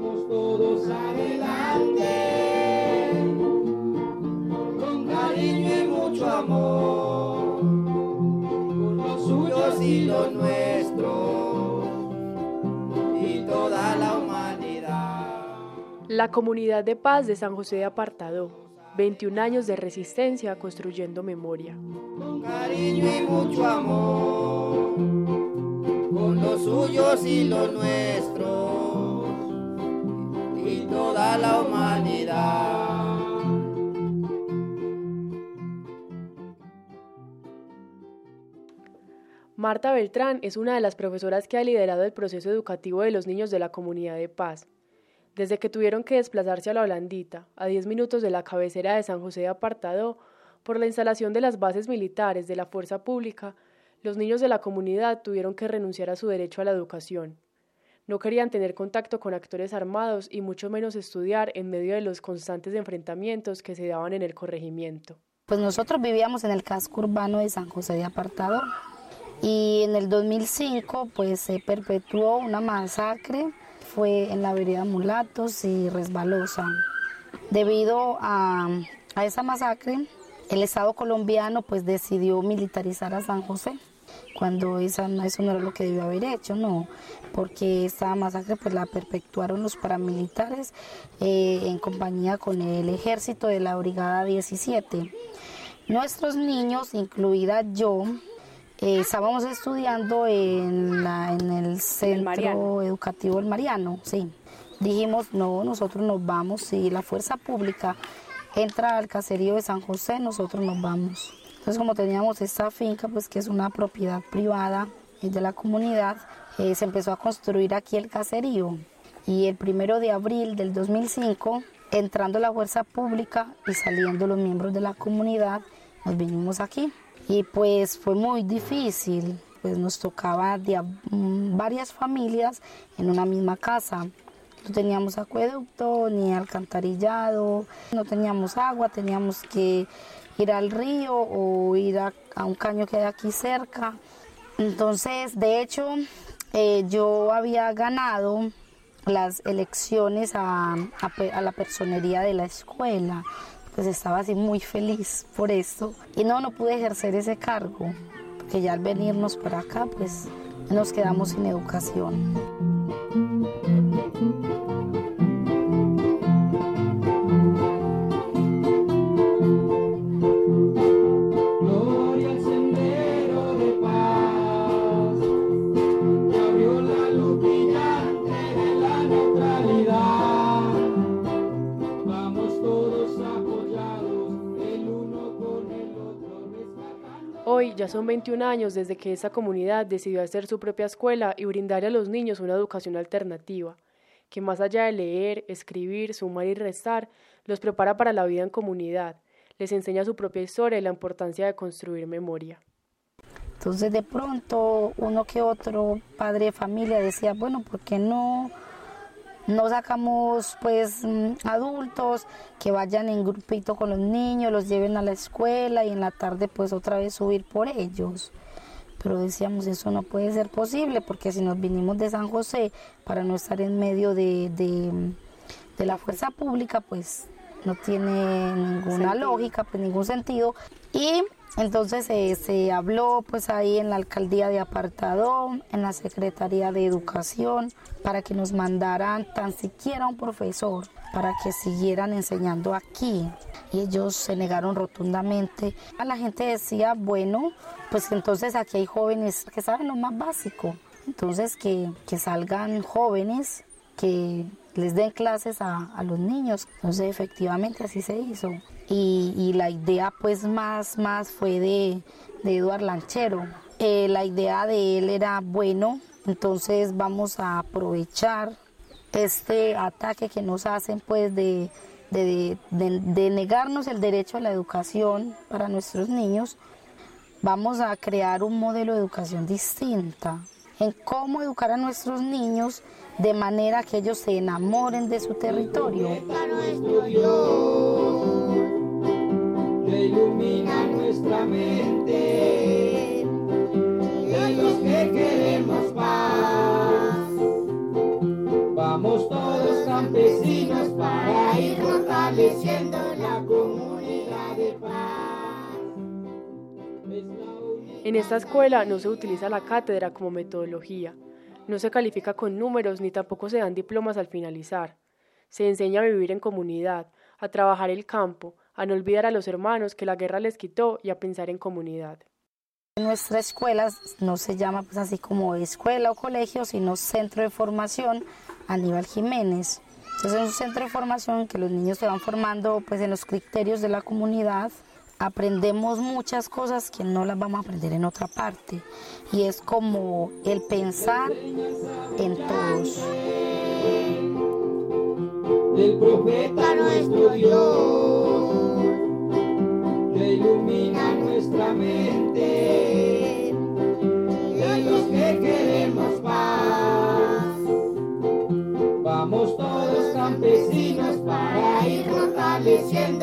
Vamos todos adelante, con cariño y mucho amor, con los suyos y los nuestros, y toda la humanidad. La comunidad de paz de San José de Apartado, 21 años de resistencia construyendo memoria. Con cariño y mucho amor, con los suyos y los nuestros, toda la humanidad. Marta Beltrán es una de las profesoras que ha liderado el proceso educativo de los niños de la comunidad de paz. Desde que tuvieron que desplazarse a la Holandita, a 10 minutos de la cabecera de San José de Apartado, por la instalación de las bases militares de la fuerza pública, los niños de la comunidad tuvieron que renunciar a su derecho a la educación. No querían tener contacto con actores armados y mucho menos estudiar en medio de los constantes enfrentamientos que se daban en el corregimiento. Pues nosotros vivíamos en el casco urbano de San José de Apartado y en el 2005 pues se perpetuó una masacre, fue en la vereda Mulatos y Resbalosa. Debido a, a esa masacre, el Estado colombiano pues decidió militarizar a San José cuando esa, eso no era lo que debió haber hecho, no, porque esta masacre pues la perpetuaron los paramilitares eh, en compañía con el ejército de la Brigada 17. Nuestros niños, incluida yo, eh, estábamos estudiando en, la, en el centro educativo El Mariano, sí. Dijimos, no, nosotros nos vamos, si la fuerza pública entra al caserío de San José, nosotros nos vamos. Entonces, como teníamos esta finca, pues que es una propiedad privada de la comunidad, eh, se empezó a construir aquí el caserío. Y el primero de abril del 2005, entrando la fuerza pública y saliendo los miembros de la comunidad, nos vinimos aquí. Y pues fue muy difícil, pues nos tocaba de varias familias en una misma casa. No teníamos acueducto ni alcantarillado, no teníamos agua, teníamos que ir al río o ir a, un caño que hay aquí cerca. Entonces, de hecho, eh, yo había ganado las elecciones a, a, la personería de la escuela. Pues estaba así muy feliz por esto. Y no, no pude ejercer ese cargo, porque ya al venirnos para acá, pues nos quedamos sin educación. Hoy ya son 21 años desde que esa comunidad decidió hacer su propia escuela y brindarle a los niños una educación alternativa, que más allá de leer, escribir, sumar y restar, los prepara para la vida en comunidad, les enseña su propia historia y la importancia de construir memoria. Entonces de pronto uno que otro padre de familia decía, bueno, ¿por qué no no sacamos pues mm, adultos que vayan en grupito con los niños, los lleven a la escuela y en la tarde pues otra vez subir por ellos. Pero decíamos, eso no puede ser posible porque si nos vinimos de San José para no estar en medio de, de, la fuerza pública, pues no tiene ninguna lógica, pues ningún sentido. Y entonces eh, se habló pues ahí en la alcaldía de Apartado, en la Secretaría de Educación, para que nos mandaran tan siquiera un profesor para que siguieran enseñando aquí. Y ellos se negaron rotundamente. A la gente decía, bueno, pues entonces aquí hay jóvenes que saben lo más básico. Entonces que, que salgan jóvenes que les den clases a, a, los niños. Entonces efectivamente así se hizo. Y, la idea pues más, más fue de, de Eduard Lanchero. Eh, la idea de él era, bueno, entonces vamos a aprovechar este ataque que nos hacen pues de, de, de, de negarnos el derecho a la educación para nuestros niños. Vamos a crear un modelo de educación distinta en cómo educar a nuestros niños de manera que ellos se enamoren de su territorio. Vamos todos campesinos para ir fortaleciendo la comunidad de paz. En esta escuela no se utiliza la cátedra como metodología, no se califica con números ni tampoco se dan diplomas al finalizar. Se enseña a vivir en comunidad, a trabajar el campo, a no olvidar a los hermanos que la guerra les quitó y a pensar en comunidad. Nuestra escuela no se llama pues así como escuela o colegio, sino centro de formación Aníbal Jiménez. Entonces es un centro de formación que los niños se van formando pues en los criterios de la comunidad. Aprendemos muchas cosas que no las vamos a aprender en otra parte. Y es como el pensar en todos. El profeta nuestro Dios, ilumina nuestra mente, campesinos